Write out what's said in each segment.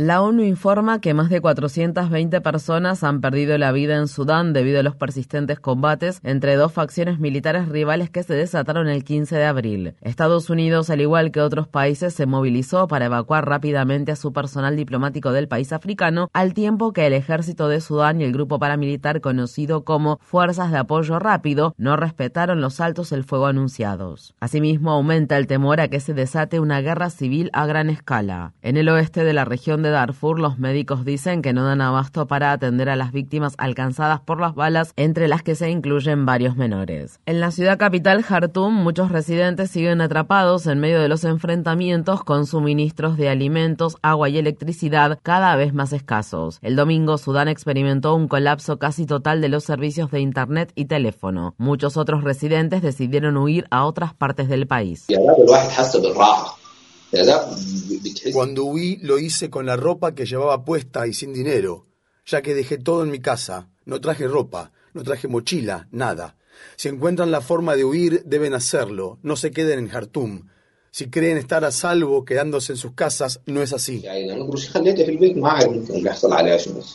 La ONU informa que más de 420 personas han perdido la vida en Sudán debido a los persistentes combates entre dos facciones militares rivales que se desataron el 15 de abril. Estados Unidos, al igual que otros países, se movilizó para evacuar rápidamente a su personal diplomático del país africano, al tiempo que el ejército de Sudán y el grupo paramilitar conocido como Fuerzas de Apoyo Rápido no respetaron los altos el fuego anunciados. Asimismo, aumenta el temor a que se desate una guerra civil a gran escala. En el oeste de la región de Darfur, los médicos dicen que no dan abasto para atender a las víctimas alcanzadas por las balas, entre las que se incluyen varios menores. En la ciudad capital, Jartum, muchos residentes siguen atrapados en medio de los enfrentamientos con suministros de alimentos, agua y electricidad cada vez más escasos. El domingo, Sudán experimentó un colapso casi total de los servicios de Internet y teléfono. Muchos otros residentes decidieron huir a otras partes del país. Cuando huí lo hice con la ropa que llevaba puesta y sin dinero, ya que dejé todo en mi casa. No traje ropa, no traje mochila, nada. Si encuentran la forma de huir, deben hacerlo. No se queden en Jartum. Si creen estar a salvo quedándose en sus casas, no es así.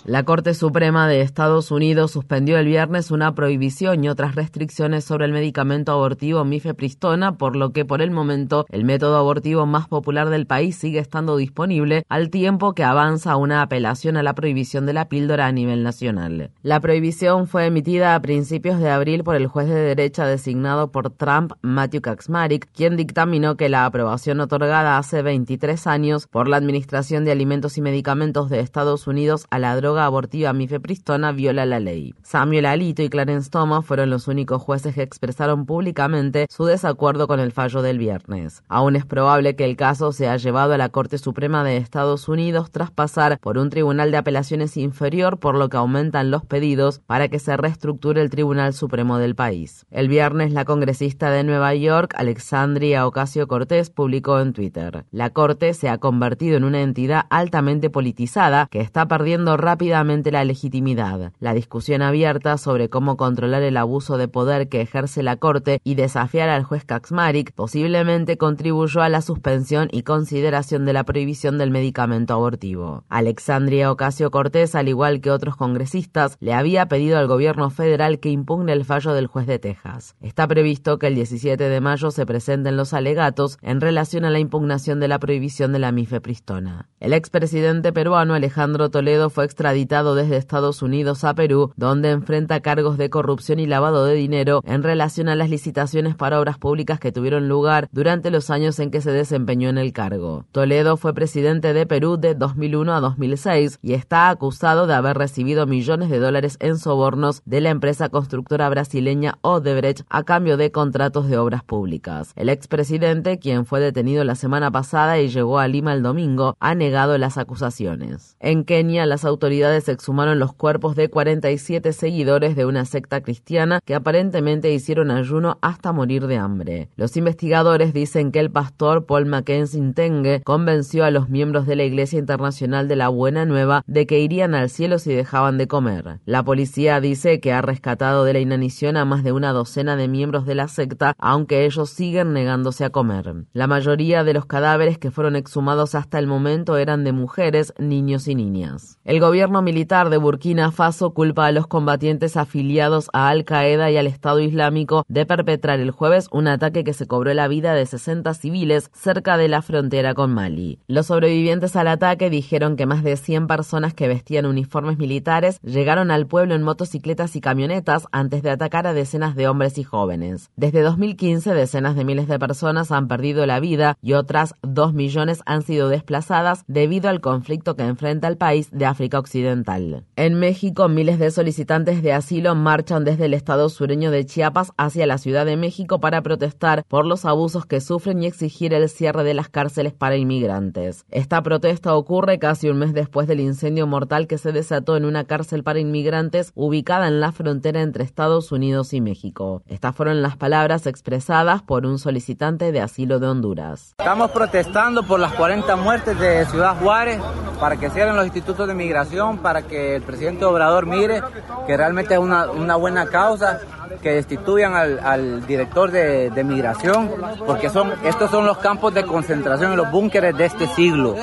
La Corte Suprema de Estados Unidos suspendió el viernes una prohibición y otras restricciones sobre el medicamento abortivo mifepristona, por lo que por el momento el método abortivo más popular del país sigue estando disponible, al tiempo que avanza una apelación a la prohibición de la píldora a nivel nacional. La prohibición fue emitida a principios de abril por el juez de derecha designado por Trump, Matthew Kaczmarek, quien dictaminó que la aprobación otorgada hace 23 años por la Administración de Alimentos y Medicamentos de Estados Unidos a la droga abortiva mifepristona viola la ley. Samuel Alito y Clarence Thomas fueron los únicos jueces que expresaron públicamente su desacuerdo con el fallo del viernes. Aún es probable que el caso sea llevado a la Corte Suprema de Estados Unidos tras pasar por un tribunal de apelaciones inferior, por lo que aumentan los pedidos para que se reestructure el Tribunal Supremo del país. El viernes, la congresista de Nueva York, Alexandria Ocasio Publicó en Twitter. La Corte se ha convertido en una entidad altamente politizada que está perdiendo rápidamente la legitimidad. La discusión abierta sobre cómo controlar el abuso de poder que ejerce la Corte y desafiar al juez Kaczmarek posiblemente contribuyó a la suspensión y consideración de la prohibición del medicamento abortivo. Alexandria Ocasio Cortés, al igual que otros congresistas, le había pedido al gobierno federal que impugne el fallo del juez de Texas. Está previsto que el 17 de mayo se presenten los alegatos en relación a la impugnación de la prohibición de la mifepristona. El expresidente peruano Alejandro Toledo fue extraditado desde Estados Unidos a Perú, donde enfrenta cargos de corrupción y lavado de dinero en relación a las licitaciones para obras públicas que tuvieron lugar durante los años en que se desempeñó en el cargo. Toledo fue presidente de Perú de 2001 a 2006 y está acusado de haber recibido millones de dólares en sobornos de la empresa constructora brasileña Odebrecht a cambio de contratos de obras públicas. El expresidente, quien fue detenido la semana pasada y llegó a Lima el domingo, ha negado las acusaciones. En Kenia, las autoridades exhumaron los cuerpos de 47 seguidores de una secta cristiana que aparentemente hicieron ayuno hasta morir de hambre. Los investigadores dicen que el pastor Paul Mackenzie Ntenge convenció a los miembros de la Iglesia Internacional de la Buena Nueva de que irían al cielo si dejaban de comer. La policía dice que ha rescatado de la inanición a más de una docena de miembros de la secta, aunque ellos siguen negándose a comer. La mayoría de los cadáveres que fueron exhumados hasta el momento eran de mujeres, niños y niñas. El gobierno militar de Burkina Faso culpa a los combatientes afiliados a Al Qaeda y al Estado Islámico de perpetrar el jueves un ataque que se cobró la vida de 60 civiles cerca de la frontera con Mali. Los sobrevivientes al ataque dijeron que más de 100 personas que vestían uniformes militares llegaron al pueblo en motocicletas y camionetas antes de atacar a decenas de hombres y jóvenes. Desde 2015, decenas de miles de personas han perdido la vida y otras dos millones han sido desplazadas debido al conflicto que enfrenta el país de África Occidental. En México, miles de solicitantes de asilo marchan desde el estado sureño de Chiapas hacia la Ciudad de México para protestar por los abusos que sufren y exigir el cierre de las cárceles para inmigrantes. Esta protesta ocurre casi un mes después del incendio mortal que se desató en una cárcel para inmigrantes ubicada en la frontera entre Estados Unidos y México. Estas fueron las palabras expresadas por un solicitante de asilo de Honduras. Estamos protestando por las 40 muertes de Ciudad Juárez para que cierren los institutos de migración, para que el presidente Obrador mire que realmente es una, una buena causa que destituyan al, director de, de, migración, porque son, estos son los campos de concentración y los búnkeres de este siglo.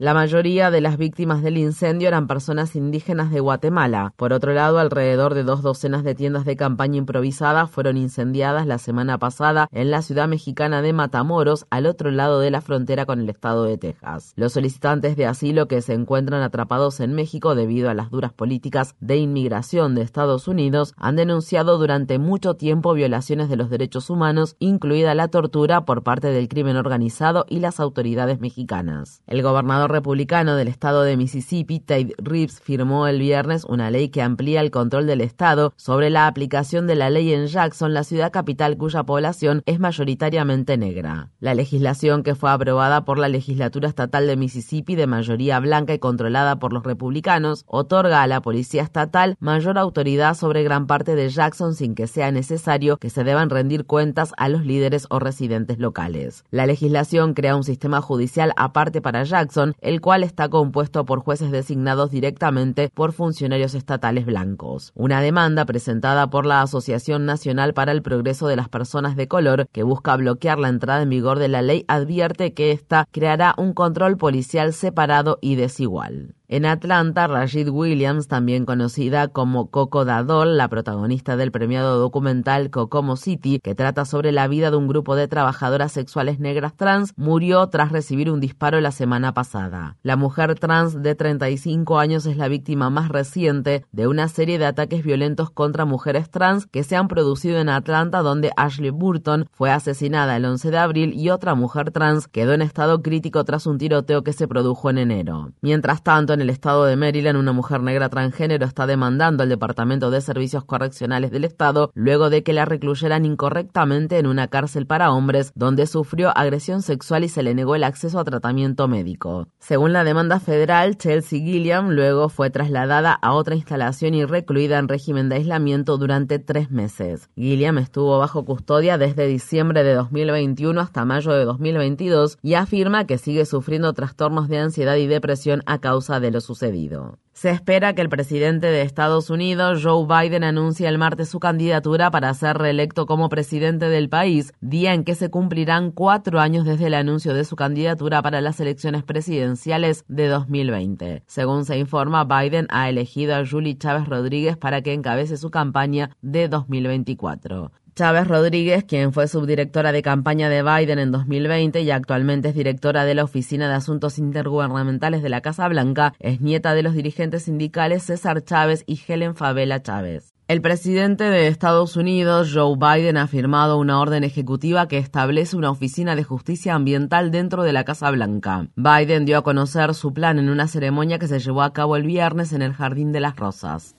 La mayoría de las víctimas del incendio eran personas indígenas de Guatemala. Por otro lado, alrededor de dos docenas de tiendas de campaña improvisadas fueron incendiadas la semana pasada en la ciudad mexicana de Matamoros, al otro lado de la frontera con el estado de Texas. Los solicitantes de asilo que se encuentran atrapados en México debido a las duras políticas de inmigración de Estados Unidos han denunciado durante mucho tiempo violaciones de los derechos humanos, incluida la tortura por parte del crimen organizado y las autoridades mexicanas. El republicano del estado de Mississippi, Tate Reeves, firmó el viernes una ley que amplía el control del estado sobre la aplicación de la ley en Jackson, la ciudad capital cuya población es mayoritariamente negra. La legislación que fue aprobada por la legislatura estatal de Mississippi de mayoría blanca y controlada por los republicanos otorga a la policía estatal mayor autoridad sobre gran parte de Jackson sin que sea necesario que se deban rendir cuentas a los líderes o residentes locales. La legislación crea un sistema judicial aparte para Jackson el cual está compuesto por jueces designados directamente por funcionarios estatales blancos. Una demanda presentada por la Asociación Nacional para el Progreso de las Personas de Color, que busca bloquear la entrada en vigor de la ley, advierte que ésta creará un control policial separado y desigual. En Atlanta, Rashid Williams, también conocida como Coco Dadol, la protagonista del premiado documental Kokomo City, que trata sobre la vida de un grupo de trabajadoras sexuales negras trans, murió tras recibir un disparo la semana pasada. La mujer trans de 35 años es la víctima más reciente de una serie de ataques violentos contra mujeres trans que se han producido en Atlanta, donde Ashley Burton fue asesinada el 11 de abril y otra mujer trans quedó en estado crítico tras un tiroteo que se produjo en enero. Mientras tanto, en el estado de Maryland, una mujer negra transgénero está demandando al Departamento de Servicios Correccionales del Estado luego de que la recluyeran incorrectamente en una cárcel para hombres donde sufrió agresión sexual y se le negó el acceso a tratamiento médico. Según la demanda federal, Chelsea Gilliam luego fue trasladada a otra instalación y recluida en régimen de aislamiento durante tres meses. Gilliam estuvo bajo custodia desde diciembre de 2021 hasta mayo de 2022 y afirma que sigue sufriendo trastornos de ansiedad y depresión a causa de lo sucedido. Se espera que el presidente de Estados Unidos, Joe Biden, anuncie el martes su candidatura para ser reelecto como presidente del país, día en que se cumplirán cuatro años desde el anuncio de su candidatura para las elecciones presidenciales de 2020. Según se informa, Biden ha elegido a Julie Chávez Rodríguez para que encabece su campaña de 2024. Chávez Rodríguez, quien fue subdirectora de campaña de Biden en 2020 y actualmente es directora de la Oficina de Asuntos Intergubernamentales de la Casa Blanca, es nieta de los dirigentes sindicales César Chávez y Helen Favela Chávez. El presidente de Estados Unidos, Joe Biden, ha firmado una orden ejecutiva que establece una oficina de justicia ambiental dentro de la Casa Blanca. Biden dio a conocer su plan en una ceremonia que se llevó a cabo el viernes en el Jardín de las Rosas.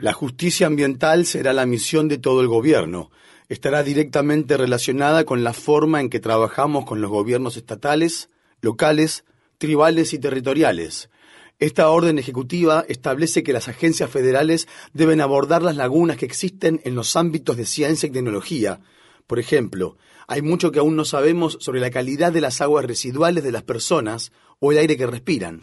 La justicia ambiental será la misión de todo el gobierno. Estará directamente relacionada con la forma en que trabajamos con los gobiernos estatales, locales, tribales y territoriales. Esta orden ejecutiva establece que las agencias federales deben abordar las lagunas que existen en los ámbitos de ciencia y tecnología. Por ejemplo, hay mucho que aún no sabemos sobre la calidad de las aguas residuales de las personas o el aire que respiran.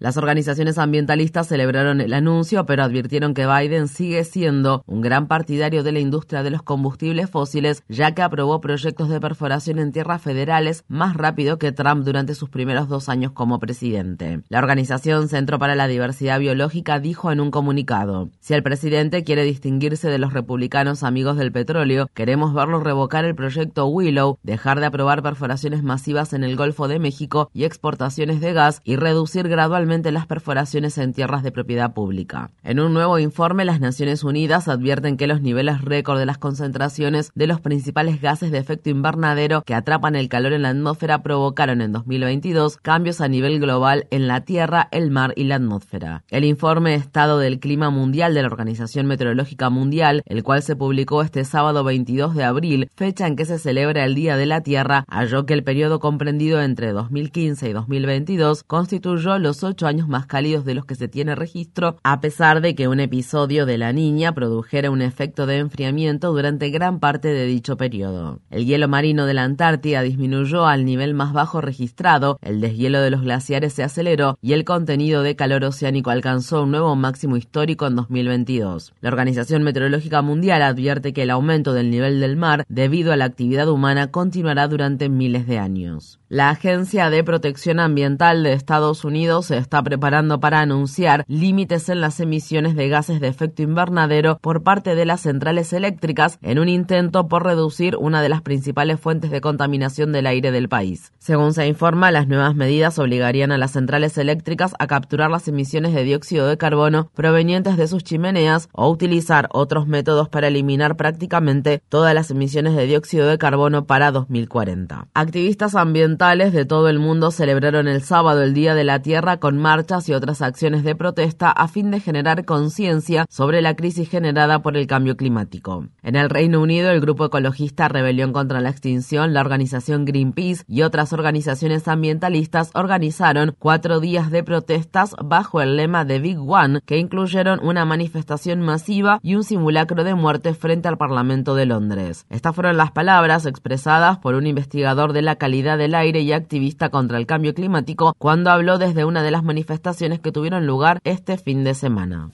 Las organizaciones ambientalistas celebraron el anuncio, pero advirtieron que Biden sigue siendo un gran partidario de la industria de los combustibles fósiles, ya que aprobó proyectos de perforación en tierras federales más rápido que Trump durante sus primeros dos años como presidente. La organización Centro para la Diversidad Biológica dijo en un comunicado, si el presidente quiere distinguirse de los republicanos amigos del petróleo, queremos verlo revocar el proyecto Willow, dejar de aprobar perforaciones masivas en el Golfo de México y exportaciones de gas y reducir gradualmente las perforaciones en tierras de propiedad pública. En un nuevo informe, las Naciones Unidas advierten que los niveles récord de las concentraciones de los principales gases de efecto invernadero que atrapan el calor en la atmósfera provocaron en 2022 cambios a nivel global en la Tierra, el mar y la atmósfera. El informe Estado del Clima Mundial de la Organización Meteorológica Mundial, el cual se publicó este sábado 22 de abril, fecha en que se celebra el Día de la Tierra, halló que el periodo comprendido entre 2015 y 2022 constituyó los ocho años más cálidos de los que se tiene registro, a pesar de que un episodio de la niña produjera un efecto de enfriamiento durante gran parte de dicho periodo. El hielo marino de la Antártida disminuyó al nivel más bajo registrado, el deshielo de los glaciares se aceleró y el contenido de calor oceánico alcanzó un nuevo máximo histórico en 2022. La Organización Meteorológica Mundial advierte que el aumento del nivel del mar debido a la actividad humana continuará durante miles de años. La Agencia de Protección Ambiental de Estados Unidos se está preparando para anunciar límites en las emisiones de gases de efecto invernadero por parte de las centrales eléctricas en un intento por reducir una de las principales fuentes de contaminación del aire del país. Según se informa, las nuevas medidas obligarían a las centrales eléctricas a capturar las emisiones de dióxido de carbono provenientes de sus chimeneas o utilizar otros métodos para eliminar prácticamente todas las emisiones de dióxido de carbono para 2040. Activistas ambientales de todo el mundo celebraron el sábado el Día de la Tierra con marchas y otras acciones de protesta a fin de generar conciencia sobre la crisis generada por el cambio climático. En el Reino Unido, el grupo ecologista Rebelión contra la Extinción, la organización Greenpeace y otras organizaciones ambientalistas organizaron cuatro días de protestas bajo el lema de Big One, que incluyeron una manifestación masiva y un simulacro de muerte frente al Parlamento de Londres. Estas fueron las palabras expresadas por un investigador de la calidad del aire y activista contra el cambio climático cuando habló desde una de las manifestaciones que tuvieron lugar este fin de semana.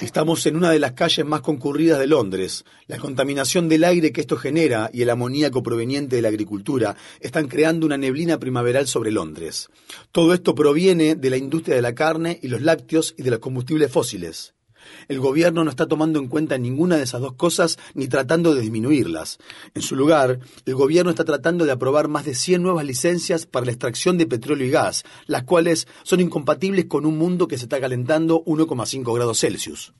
Estamos en una de las calles más concurridas de Londres. La contaminación del aire que esto genera y el amoníaco proveniente de la agricultura están creando una neblina primaveral sobre Londres. Todo esto proviene de la industria de la carne y los lácteos y de los combustibles fósiles. El gobierno no está tomando en cuenta ninguna de esas dos cosas ni tratando de disminuirlas. En su lugar, el gobierno está tratando de aprobar más de 100 nuevas licencias para la extracción de petróleo y gas, las cuales son incompatibles con un mundo que se está calentando 1,5 grados Celsius.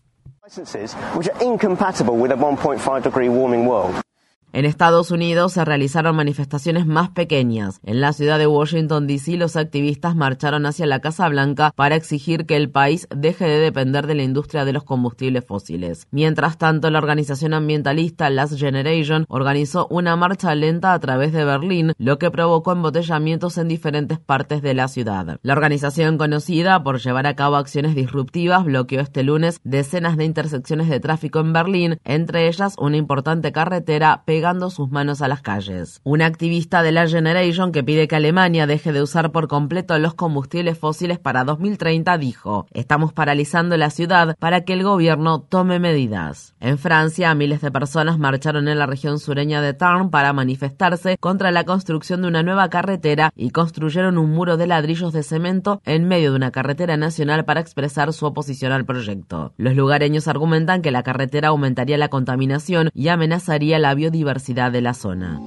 En Estados Unidos se realizaron manifestaciones más pequeñas. En la ciudad de Washington, D.C., los activistas marcharon hacia la Casa Blanca para exigir que el país deje de depender de la industria de los combustibles fósiles. Mientras tanto, la organización ambientalista Last Generation organizó una marcha lenta a través de Berlín, lo que provocó embotellamientos en diferentes partes de la ciudad. La organización, conocida por llevar a cabo acciones disruptivas, bloqueó este lunes decenas de intersecciones de tráfico en Berlín, entre ellas una importante carretera pegando sus manos a las calles. Un activista de la Generation que pide que Alemania deje de usar por completo los combustibles fósiles para 2030 dijo, estamos paralizando la ciudad para que el gobierno tome medidas. En Francia, miles de personas marcharon en la región sureña de Tarn para manifestarse contra la construcción de una nueva carretera y construyeron un muro de ladrillos de cemento en medio de una carretera nacional para expresar su oposición al proyecto. Los lugareños argumentan que la carretera aumentaría la contaminación y amenazaría la biodiversidad de la zona.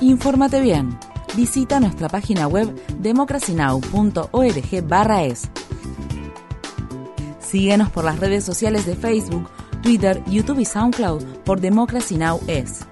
Infórmate bien. Visita nuestra página web democracynow.org/es. Síguenos por las redes sociales de Facebook, Twitter, YouTube y SoundCloud por Democracy Now! es.